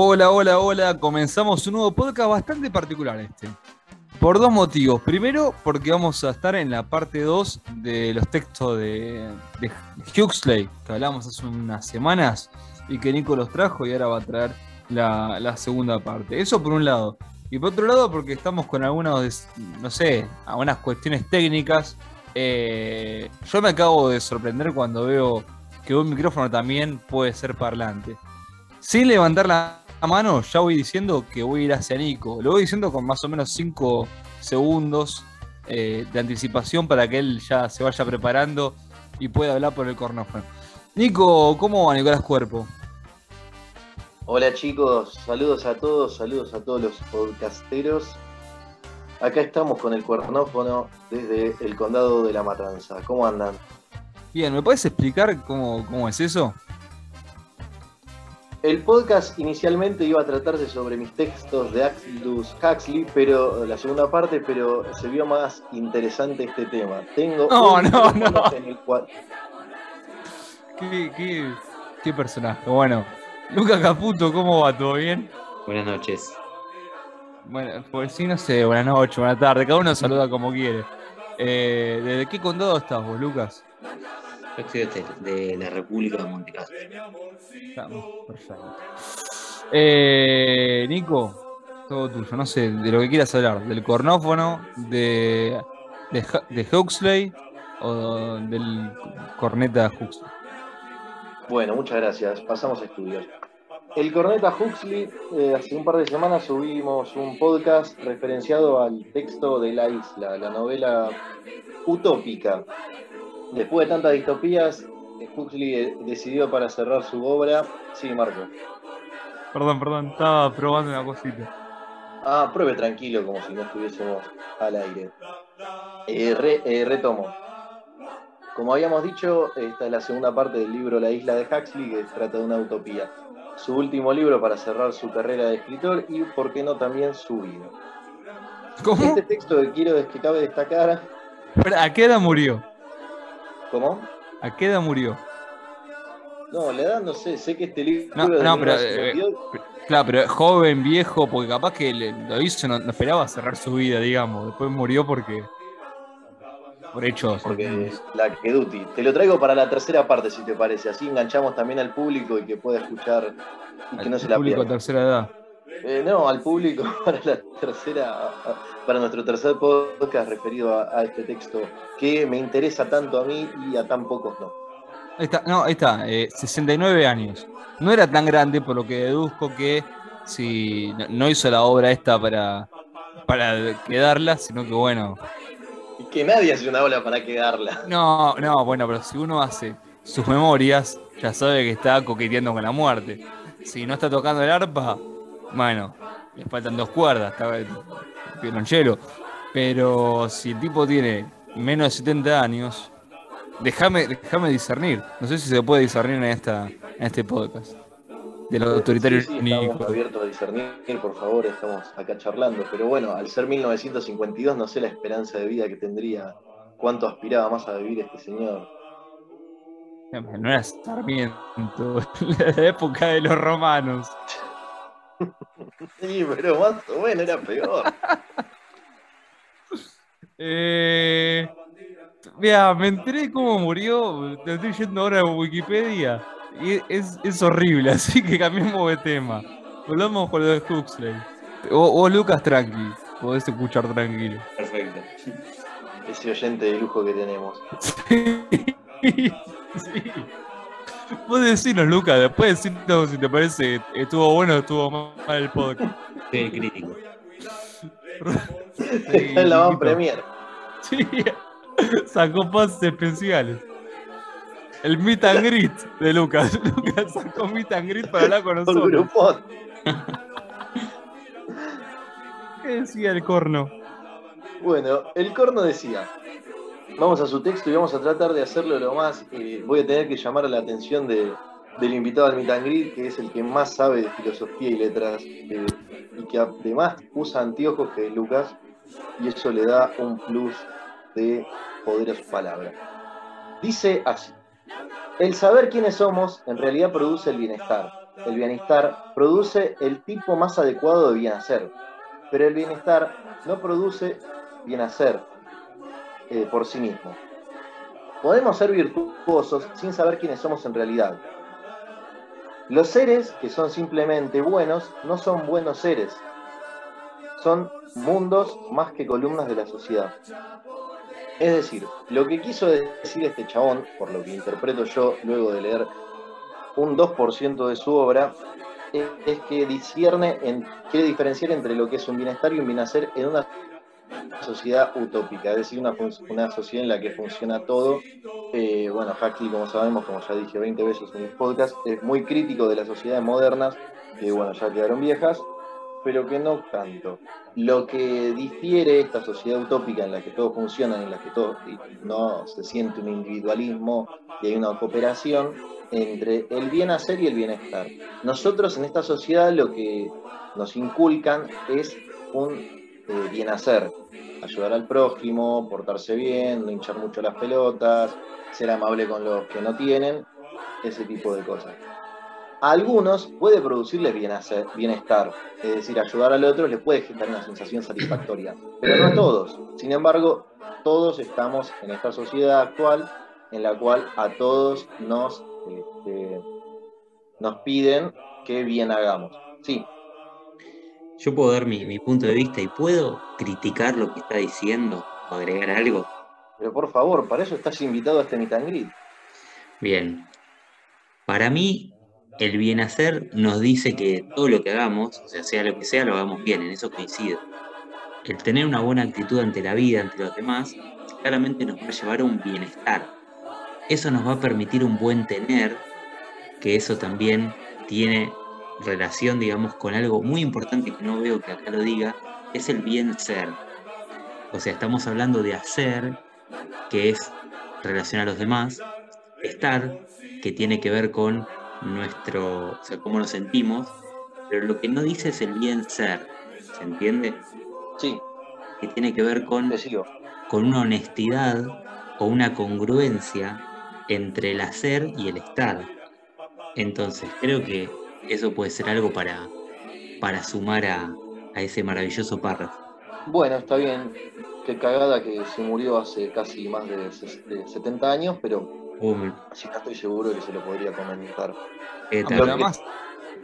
Hola, hola, hola. Comenzamos un nuevo podcast bastante particular este. Por dos motivos. Primero, porque vamos a estar en la parte 2 de los textos de, Huxley, que hablamos hace unas semanas y que Nico los trajo y ahora va a traer la, la segunda parte. Eso por un lado. Y por otro lado, porque estamos con algunas, no sé, algunas cuestiones técnicas. Eh, yo me acabo de sorprender cuando veo que un micrófono también puede ser parlante. Sin levantar la mano, ya voy diciendo que voy a ir hacia Nico. Lo voy diciendo con más o menos 5 segundos eh, de anticipación para que él ya se vaya preparando y pueda hablar por el cornófono. Nico, ¿cómo va Nicolás Cuerpo? Hola chicos, saludos a todos, saludos a todos los podcasteros. Acá estamos con el cuernófono desde el condado de La Matanza. ¿Cómo andan? Bien, ¿me puedes explicar cómo, cómo es eso? El podcast inicialmente iba a tratarse sobre mis textos de Aldous Huxley, pero la segunda parte, pero se vio más interesante este tema. Tengo No, un no, en el cual ¿Qué, qué, qué personaje? Bueno, Luca Caputo, ¿cómo va? ¿Todo bien? Buenas noches. Bueno, pues sí, no sé, buenas noches, buenas tardes, cada uno saluda como quiere. Eh, ¿Desde qué condado estás vos, Lucas? De, de la República de Montecastro. Estamos, perfecto. Eh, Nico, todo tuyo, no sé, de lo que quieras hablar, del cornófono, de, de Huxley o del corneta Huxley. Bueno, muchas gracias. Pasamos a estudios. El Corneta Huxley, eh, hace un par de semanas subimos un podcast referenciado al texto de La Isla, la novela utópica. Después de tantas distopías, Huxley decidió para cerrar su obra. Sí, Marco. Perdón, perdón, estaba probando una cosita. Ah, pruebe tranquilo, como si no estuviésemos al aire. Eh, re- eh, retomo. Como habíamos dicho, esta es la segunda parte del libro La isla de Huxley, que trata de una utopía. Su último libro para cerrar su carrera de escritor y, por qué no, también su vida. ¿Cómo? Este texto que quiero que cabe destacar, ¿A qué edad murió? ¿Cómo? ¿A qué edad murió? No, la edad no sé, sé que este libro No, es de no, pero, eh, 1952. Claro, pero joven, viejo, porque capaz que le- lo hizo, no, no esperaba cerrar su vida, digamos. Después murió porque. Por hechos. porque la que duty. Te lo traigo para la tercera parte, si te parece. Así enganchamos también al público y que pueda escuchar y que al no se la público de pierda. tercera edad. Eh, no, al público para la tercera, para nuestro tercer podcast referido a, a este texto que me interesa tanto a mí y a tan pocos no. Ahí está, no, ahí está, eh, 69 años. No era tan grande, por lo que deduzco que si no, no hizo la obra esta para, para quedarla, sino que bueno. Y que nadie hace una ola para quedarla. No, no, bueno, pero si uno hace sus memorias, ya sabe que está coqueteando con la muerte. Si no está tocando el arpa, bueno, le faltan dos cuerdas, está violonchelo. Pero si el tipo tiene menos de 70 años, déjame déjame discernir. No sé si se puede discernir en esta en este podcast. Del autoritario Sí, sí, estamos abiertos a discernir, por favor, estamos acá charlando. Pero bueno, al ser 1952 no sé la esperanza de vida que tendría, cuánto aspiraba más a vivir este señor. No era Sarmiento, la época de los romanos. Sí, pero más o menos era peor. Eh, mira, me enteré cómo murió. Te estoy yendo ahora a Wikipedia. Y es, es horrible, así que cambiemos de tema. Volvamos con lo de Huxley. Vos, vos, Lucas, tranqui. Podés escuchar tranquilo. Perfecto. Ese oyente de lujo que tenemos. sí. Vos decinos, Lucas, después decinos si te parece estuvo bueno o estuvo mal el podcast. El crítico. Está en la van premier. Sí, sacó pases especiales. El meet and greet de Lucas. Lucas sacó meet and greet para hablar con nosotros. ¿Qué decía el corno? Bueno, el corno decía, vamos a su texto y vamos a tratar de hacerlo lo más, eh, voy a tener que llamar la atención de- del invitado al greet, que es el que más sabe de filosofía y letras, eh, y que además usa anteojos que Lucas, y eso le da un plus de poder a su palabra. Dice así, el saber quiénes somos en realidad produce el bienestar. el bienestar produce el tipo más adecuado de bien hacer, pero el bienestar no produce bien hacer eh, por sí mismo. Podemos ser virtuosos sin saber quiénes somos en realidad. Los seres que son simplemente buenos no son buenos seres, son mundos más que columnas de la sociedad. Es decir, lo que quiso decir este chabón, por lo que interpreto yo luego de leer un 2% de su obra, es, que discierne quiere diferenciar entre lo que es un bienestar y un bienacer en una sociedad utópica, es decir, una, una sociedad en la que funciona todo. Eh, bueno, Huxley, como sabemos, como ya dije 20 veces en mis podcast, es muy crítico de las sociedades modernas, que bueno, ya quedaron viejas, pero que no tanto. Lo que difiere esta sociedad utópica en la que todo funciona, en la que todo no se siente un individualismo y hay una cooperación entre el bien hacer y el bienestar. Nosotros en esta sociedad lo que nos inculcan es un bien hacer, ayudar al prójimo, portarse bien, no hinchar mucho las pelotas, ser amable con los que no tienen, ese tipo de cosas a algunos puede producirles bienestar, es decir, ayudar al otro les puede generar una sensación satisfactoria, pero no a todos. Sin embargo, todos estamos en esta sociedad actual en la cual a todos nos, este, nos piden que bien hagamos. Sí. Yo puedo dar mi, mi punto de vista y puedo criticar lo que está diciendo o agregar algo. Pero por favor, para eso estás invitado a este meet Bien. Para mí, el bien hacer nos dice que todo lo que hagamos, o sea, sea lo que sea, lo hagamos bien, en eso coincido. El tener una buena actitud ante la vida, ante los demás, claramente nos va a llevar a un bienestar. Eso nos va a permitir un buen tener, que eso también tiene relación, digamos, con algo muy importante que no veo que acá lo diga, es el bien ser. O sea, estamos hablando de hacer, que es relación a los demás, estar, que tiene que ver con nuestro, o sea, cómo nos sentimos, pero lo que no dice es el bien ser, ¿se entiende? Sí. Que tiene que ver con, con una honestidad o una congruencia entre el hacer y el estar. Entonces, creo que eso puede ser algo para, para sumar a, a ese maravilloso párrafo. Bueno, está bien. Qué cagada que se murió hace casi más de 70 años, pero Así que estoy seguro que se lo podría comentar. Eh,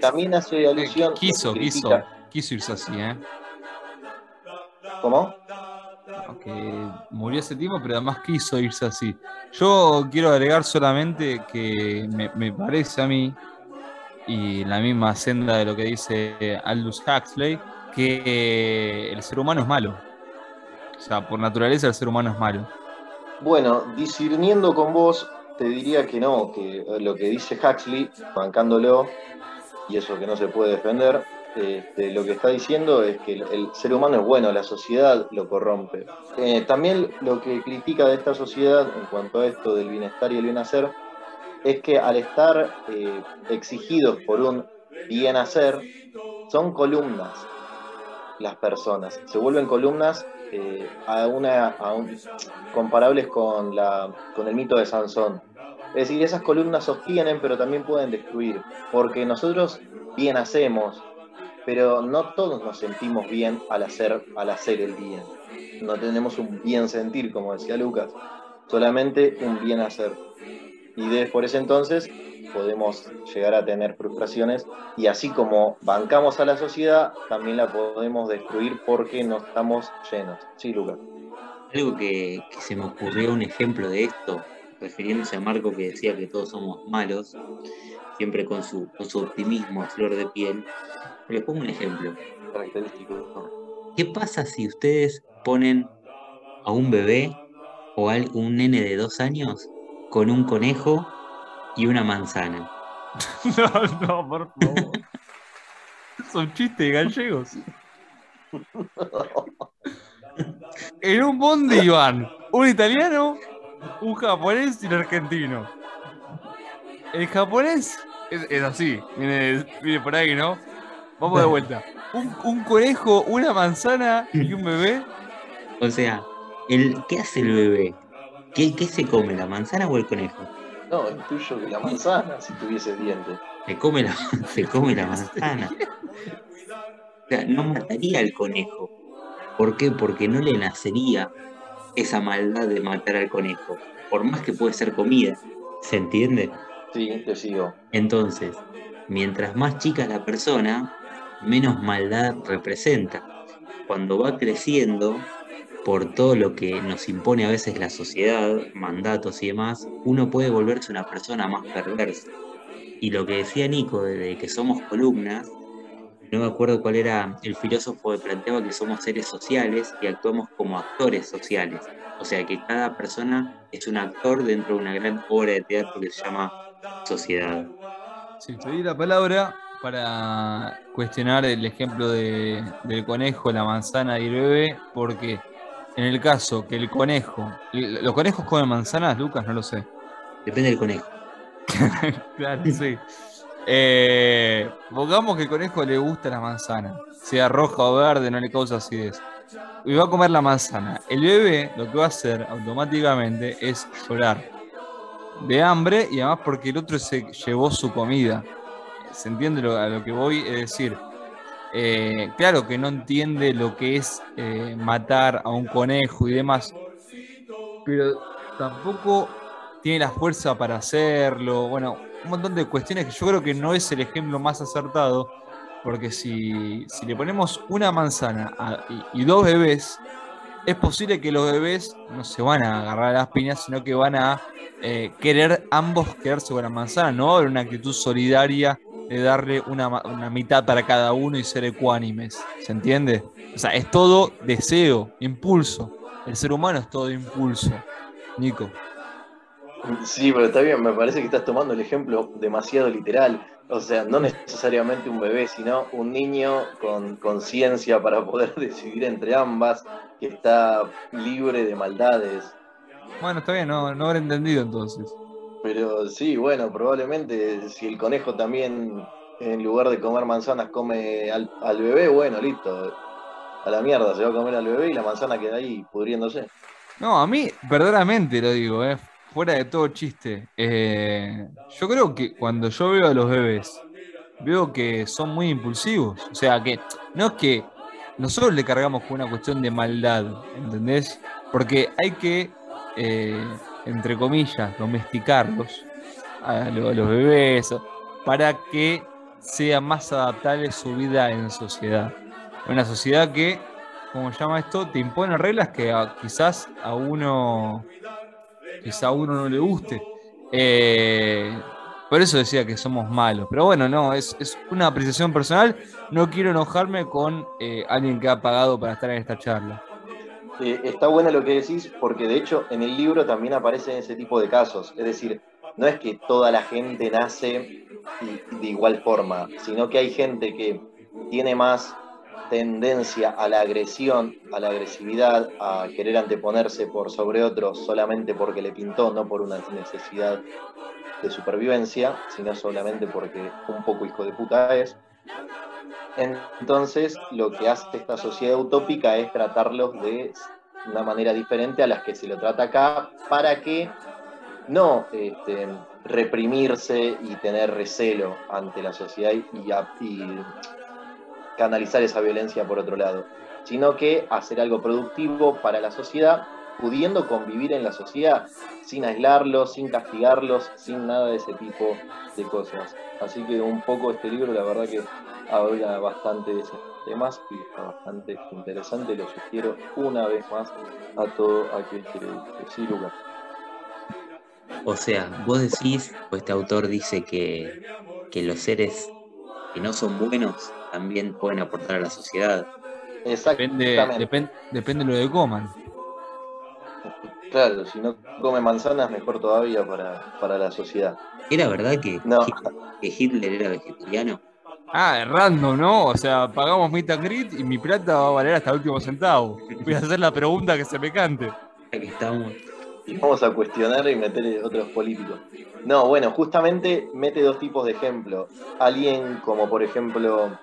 también hace alusión. quiso, quiso, quiso irse así, ¿eh? ¿Cómo? Que murió ese tiempo, pero además quiso irse así. Yo quiero agregar solamente que me, parece a mí, y la misma senda de lo que dice Aldous Huxley, que el ser humano es malo. O sea, por naturaleza el ser humano es malo. Bueno, discerniendo con vos, te diría que no, que lo que dice Huxley, bancándolo, y eso que no se puede defender, este, lo que está diciendo es que el, ser humano es bueno, la sociedad lo corrompe. Eh, también lo que critica de esta sociedad en cuanto a esto del bienestar y el bien hacer, es que al estar eh, exigidos por un bien hacer, son columnas las personas, se vuelven columnas eh, a una, comparables con, la, con el mito de Sansón. Es decir, esas columnas sostienen, pero también pueden destruir, porque nosotros bien hacemos, pero no todos nos sentimos bien al hacer, al hacer el bien. No tenemos un bien sentir, como decía Lucas, solamente un bien hacer. Y desde por ese entonces podemos llegar a tener frustraciones y así como bancamos a la sociedad, también la podemos destruir porque no estamos llenos. Sí, Lucas. Algo que, se me ocurrió un ejemplo de esto, refiriéndose a Marco que decía que todos somos malos, siempre con su, su optimismo a flor de piel. Les pongo un ejemplo. ¿Qué pasa si ustedes ponen a un bebé o a un nene de dos años con un conejo y una manzana. No, no, por favor. Son chistes gallegos. En un bondi iban un italiano, un japonés y un argentino. El japonés es, así, viene, por ahí, ¿no? Vamos de vuelta. Un, conejo, una manzana y un bebé. O sea, el, ¿qué hace el bebé? ¿Qué, ¿Qué se come, la manzana o el conejo? No, intuyo que la manzana si tuviese dientes. Se come la, se come la manzana. O sea, no mataría al conejo. ¿Por qué? Porque no le nacería esa maldad de matar al conejo. Por más que puede ser comida. ¿Se entiende? Sí, te sigo. Entonces, mientras más chica es la persona, menos maldad representa. Cuando va creciendo, por todo lo que nos impone a veces la sociedad, mandatos y demás, uno puede volverse una persona más perversa. Y lo que decía Nico, de que somos columnas, no me acuerdo cuál era el filósofo que planteaba que somos seres sociales y actuamos como actores sociales. O sea que cada persona es un actor dentro de una gran obra de teatro que se llama sociedad. Sí, te di la palabra para cuestionar el ejemplo de- del conejo, la manzana y el bebé, porque en el caso que el conejo, ¿los conejos comen manzanas, Lucas? No lo sé. Depende del conejo. Claro, sí. Eh, pongamos que el conejo le gusta la manzana, sea roja o verde, no le causa acidez. Y va a comer la manzana. El bebé lo que va a hacer automáticamente es llorar de hambre y además porque el otro se llevó su comida. ¿Se entiende lo- a lo que voy? Es decir, eh, claro que no entiende lo que es eh, matar a un conejo y demás, pero tampoco tiene la fuerza para hacerlo. Bueno, un montón de cuestiones que yo creo que no es el ejemplo más acertado, porque si, le ponemos una manzana y, dos bebés, es posible que los bebés no se van a agarrar a las piñas, sino que van a eh, querer ambos quedarse con la manzana. No una actitud solidaria de darle una, una mitad para cada uno y ser ecuánimes. ¿Se entiende? O sea, es todo deseo, impulso. El ser humano es todo impulso. Nico. Sí, pero está bien, me parece que estás tomando el ejemplo demasiado literal. O sea, no necesariamente un bebé, sino un niño con conciencia para poder decidir entre ambas, que está libre de maldades. Bueno, está bien, no, no habré entendido entonces. Pero sí, bueno, probablemente si el conejo también, en lugar de comer manzanas, come al, bebé, bueno, listo. A la mierda, se va a comer al bebé y la manzana queda ahí pudriéndose. No, a mí, verdaderamente lo digo, eh, fuera de todo chiste. eh, yo creo que cuando yo veo a los bebés, veo que son muy impulsivos. O sea, que no es que nosotros le cargamos con una cuestión de maldad, ¿entendés? Porque hay que, eh, entre comillas, domesticarlos a, lo- a los bebés para que sea más adaptable su vida en sociedad. Una sociedad que, como llama esto, te impone reglas que a- quizás a uno quizá a uno no le guste. Eh, por eso decía que somos malos. Pero bueno, no, es, es una apreciación personal. No quiero enojarme con eh, alguien que ha pagado para estar en esta charla. Eh, está bueno lo que decís, porque de hecho en el libro también aparecen ese tipo de casos. Es decir, no es que toda la gente nace de igual forma, sino que hay gente que tiene más tendencia a la agresión, a la agresividad, a querer anteponerse por sobre otros solamente porque le pintó, no por una necesidad de supervivencia, sino solamente porque un poco hijo de puta es. Entonces, lo que hace esta sociedad utópica es tratarlos de una manera diferente a las que se lo trata acá, para que no este, reprimirse y tener recelo ante la sociedad y, y canalizar esa violencia por otro lado, sino que hacer algo productivo para la sociedad, pudiendo convivir en la sociedad sin aislarlos, sin castigarlos, sin nada de ese tipo de cosas. Así que un poco este libro, la verdad que habla bastante de esos temas y está bastante interesante. Lo sugiero una vez más a todo aquel que que sí, Lucas. O sea, vos decís, o este autor dice que, que los seres que no son buenos también pueden aportar a la sociedad. Depende, Exactamente. depen- depende lo de coman. Claro, si no come manzanas, mejor todavía para, para la sociedad. ¿Era verdad que, No. que Hitler era vegetariano? Ah, es random, ¿no? O sea, pagamos meet and greet y mi plata va a valer hasta el último centavo. Voy a hacer la pregunta que se me cante. Ya que estamos. Y vamos a cuestionar y meter otros políticos. No, bueno, justamente mete dos tipos de ejemplos. Alguien como por ejemplo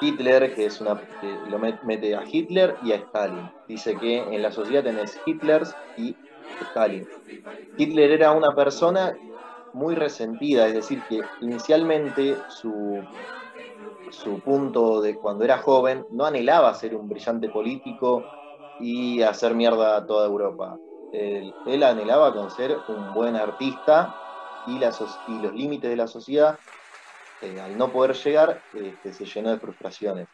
Hitler, que es una que lo met- mete a Hitler y a Stalin. Dice que en la sociedad tenés Hitlers y Stalin. Hitler era una persona muy resentida, es decir, que inicialmente su, su punto de cuando era joven no anhelaba ser un brillante político y hacer mierda a toda Europa. Él, anhelaba con ser un buen artista y, la y los límites de la sociedad, eh, al no poder llegar, este, se llenó de frustraciones.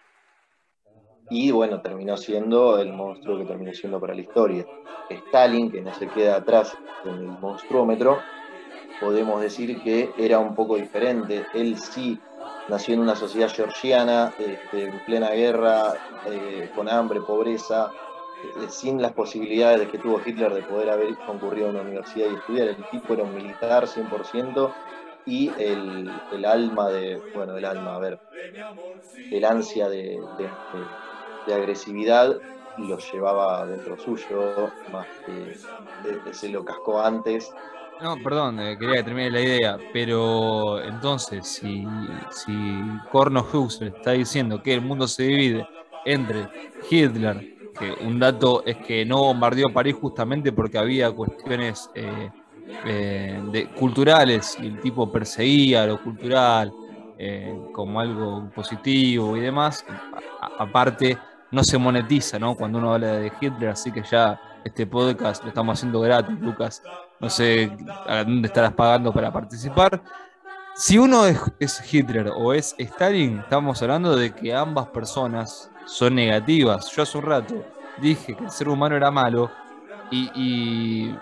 Y bueno, terminó siendo el monstruo que terminó siendo para la historia. Stalin, que no se queda atrás en el monstruómetro, podemos decir que era un poco diferente. Él sí nació en una sociedad georgiana, este, en plena guerra, eh, con hambre, pobreza, eh, sin las posibilidades que tuvo Hitler de poder haber concurrido a una universidad y estudiar. El tipo era un militar 100% y el, el alma de, bueno, el alma, a ver, el ansia de, de- de- agresividad lo llevaba dentro suyo, más que de- se lo cascó antes. No, perdón, eh, quería que termine la idea, pero entonces, si, si Corno le está diciendo que el mundo se divide entre Hitler, que un dato es que no bombardeó París justamente porque había cuestiones eh, eh, de- culturales y el tipo perseguía lo cultural eh, como algo positivo y demás, aparte no se monetiza, ¿no? Cuando uno habla de Hitler, así que ya este podcast lo estamos haciendo gratis, Lucas. No sé a dónde estarás pagando para participar. Si uno es, es Hitler o es Stalin, estamos hablando de que ambas personas son negativas. Yo hace un rato dije que el ser humano era malo y, y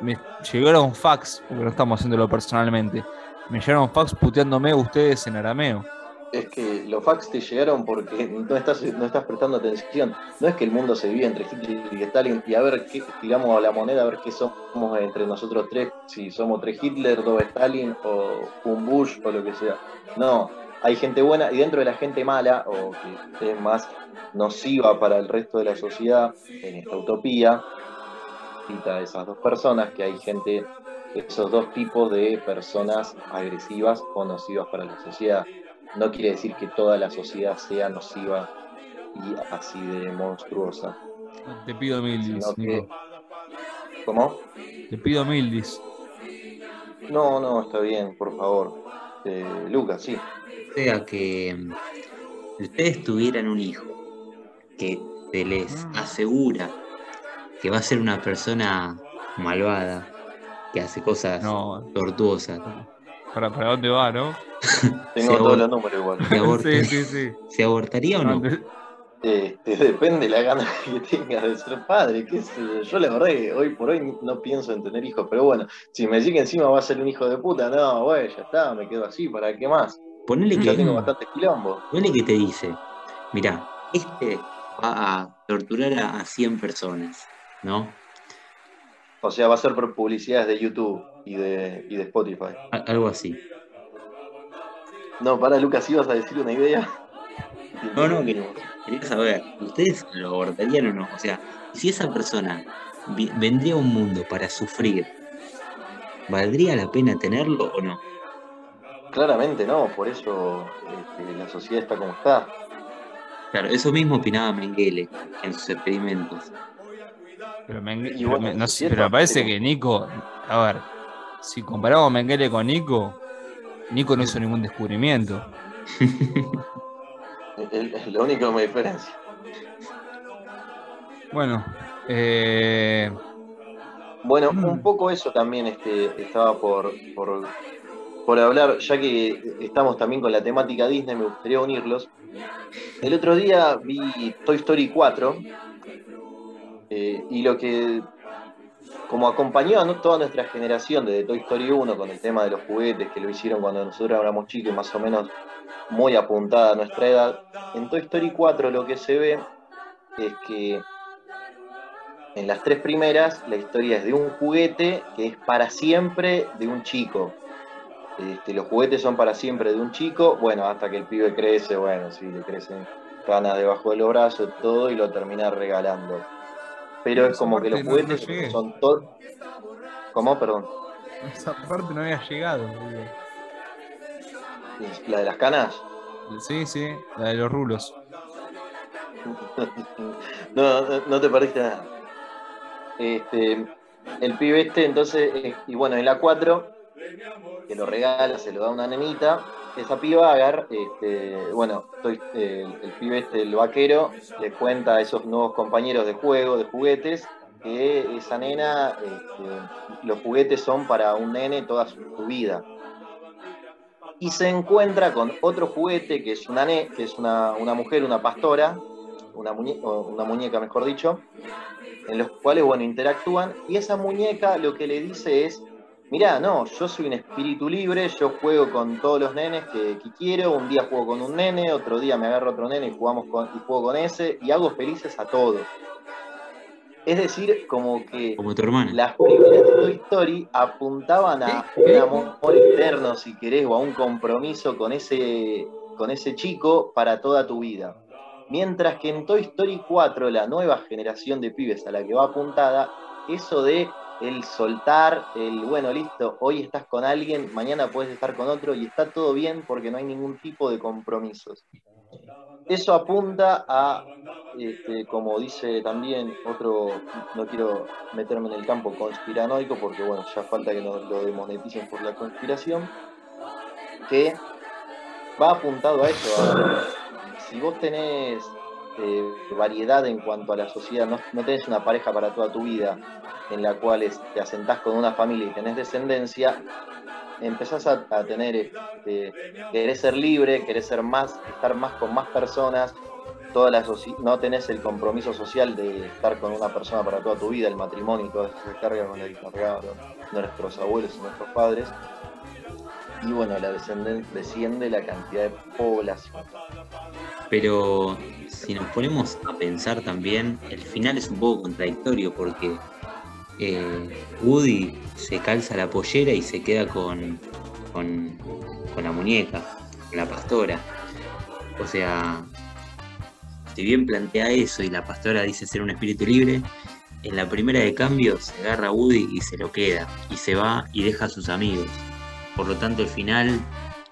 me llegaron fax, porque no estamos haciéndolo personalmente, me llegaron fax puteándome ustedes en arameo. Es que los fax te llegaron porque no estás, no estás prestando atención. No es que el mundo se divide entre Hitler y Stalin y a ver qué tiramos a la moneda, a ver qué somos entre nosotros tres, si somos tres Hitler, dos Stalin o un Bush o lo que sea. No, hay gente buena y dentro de la gente mala o que es más nociva para el resto de la sociedad en esta utopía, cita esas dos personas, que hay gente, esos dos tipos de personas agresivas o nocivas para la sociedad no quiere decir que toda la sociedad sea nociva y así de monstruosa. Te pido mil que-. ¿Cómo? Te pido mil dis. No, no, está bien, por favor. Eh, Lucas, sí. O sea que si ustedes tuvieran un hijo que se les Mm. asegura que va a ser una persona malvada, que hace cosas No, tortuosas, ¿para, para dónde va, no? Tengo todos los números igual. ¿se, Sí, sí, sí. ¿se abortaría o no? Este, depende de la gana que tengas de ser padre. qué sé yo. Yo la verdad que hoy por hoy no pienso en tener hijos, pero bueno, si me decís que encima va a ser un hijo de puta, no, güey, ya está, me quedo así, ¿para qué más? Ponele que, tengo bastantes quilombos. ponele que te dice, mira, este va a torturar a, a 100 personas, ¿no? O sea, va a ser por publicidades de YouTube y de, y de Spotify. Algo así. No, para Lucas, ¿ibas a decir una idea? No, no, que quería saber, ¿ustedes lo abortarían o no? O sea, si esa persona vendría a un mundo para sufrir, ¿valdría la pena tenerlo o no? Claramente no, por eso este, la sociedad está como está. Claro, eso mismo opinaba Mengele en sus experimentos. Pero, Mengele- no pero me parece que Nico, a ver, si comparamos Mengele con Nico, Nico no hizo ningún descubrimiento. Es lo único que me diferencia. Bueno, eh, Bueno, Mm. un poco eso también este, estaba por, por, por hablar, ya que estamos también con la temática Disney, me gustaría unirlos. El otro día vi Toy Story 4 eh, y lo que, como acompañó a toda nuestra generación desde Toy Story 1 con el tema de los juguetes que lo hicieron cuando nosotros éramos chicos, más o menos muy apuntada a nuestra edad, en Toy Story 4 lo que se ve es que en las tres primeras, la historia es de un juguete que es para siempre de un chico. Este, los juguetes son para siempre de un chico, bueno, hasta que el pibe crece, bueno, sí, le crecen canas debajo de los brazos, todo, y lo termina regalando. Pero es como que los no- juguetes son todos... ¿Cómo? Perdón. esa parte no había llegado. ¿La de las canas? Sí, sí, la de los rulos. no, no, no te perdiste nada. Este, el pibe este, entonces, eh, y bueno, en la 4 que lo regala, se lo da a una nenita, esa piba agarra, este, bueno, estoy, eh, el, pibe este, el vaquero, le cuenta a esos nuevos compañeros de juego, de juguetes, que esa nena, este, los juguetes son para un nene toda su, vida. Y se encuentra con otro juguete que es una, que es una, mujer, una pastora, una, una muñeca mejor dicho, en los cuales, bueno, interactúan, y esa muñeca lo que le dice es, mirá, no, yo soy un espíritu libre, yo juego con todos los nenes que, quiero, un día juego con un nene, otro día me agarro otro nene y, jugamos con, y juego con ese, y hago felices a todos. Es decir, como que las primeras Toy Story apuntaban a un amor eterno, si querés, o a un compromiso con ese, con ese chico para toda tu vida. Mientras que en Toy Story 4, la nueva generación de pibes a la que va apuntada, eso de el soltar, el bueno, listo, hoy estás con alguien, mañana puedes estar con otro y está todo bien porque no hay ningún tipo de compromisos. Eso apunta a, este, como dice también otro, no quiero meterme en el campo conspiranoico porque bueno, ya falta que nos lo demoneticen por la conspiración, que va apuntado a eso. si vos tenés eh, variedad en cuanto a la sociedad, no, no tenés una pareja para toda tu vida, en la cual te asentás con una familia y tenés descendencia, empezás a, tener, este, querés ser libre, querés ser más, estar más con más personas, toda la no tenés el compromiso social de estar con una persona para toda tu vida, el matrimonio y todo eso se carga con el cargaron nuestros abuelos y nuestros padres. Y bueno, la desciende la cantidad de población. Pero si nos ponemos a pensar también, el final es un poco contradictorio porque eh, Woody se calza la pollera y se queda con, con, la muñeca, con la pastora. O sea, si bien plantea eso y la pastora dice ser un espíritu libre, en la primera de cambio se agarra a Woody y se lo queda, y se va y deja a sus amigos. Por lo tanto, el final,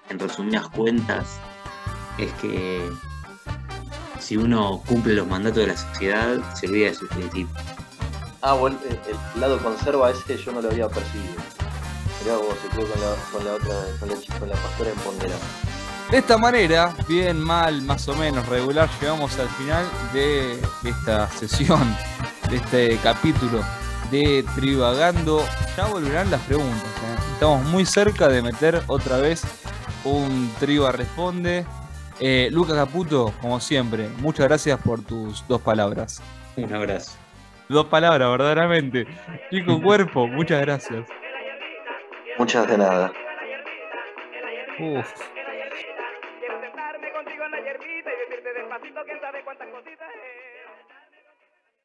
en resumidas cuentas, es que si uno cumple los mandatos de la sociedad, se olvida de sus principios. Ah, bueno, el, lado conserva ese yo no lo había percibido. Mirá vos, se quedó con la, con la otra, con la, con la pastora en Pondera. De esta manera, bien, mal, más o menos regular, llegamos al final de esta sesión, de este capítulo de Trivagando. Ya volverán las preguntas. ¿eh? Estamos muy cerca de meter otra vez un Triva Responde. Eh, Lucas Caputo, como siempre, muchas gracias por tus dos palabras. Un abrazo. Dos palabras, verdaderamente. Chico Cuerpo, muchas gracias. Muchas de nada. Quiero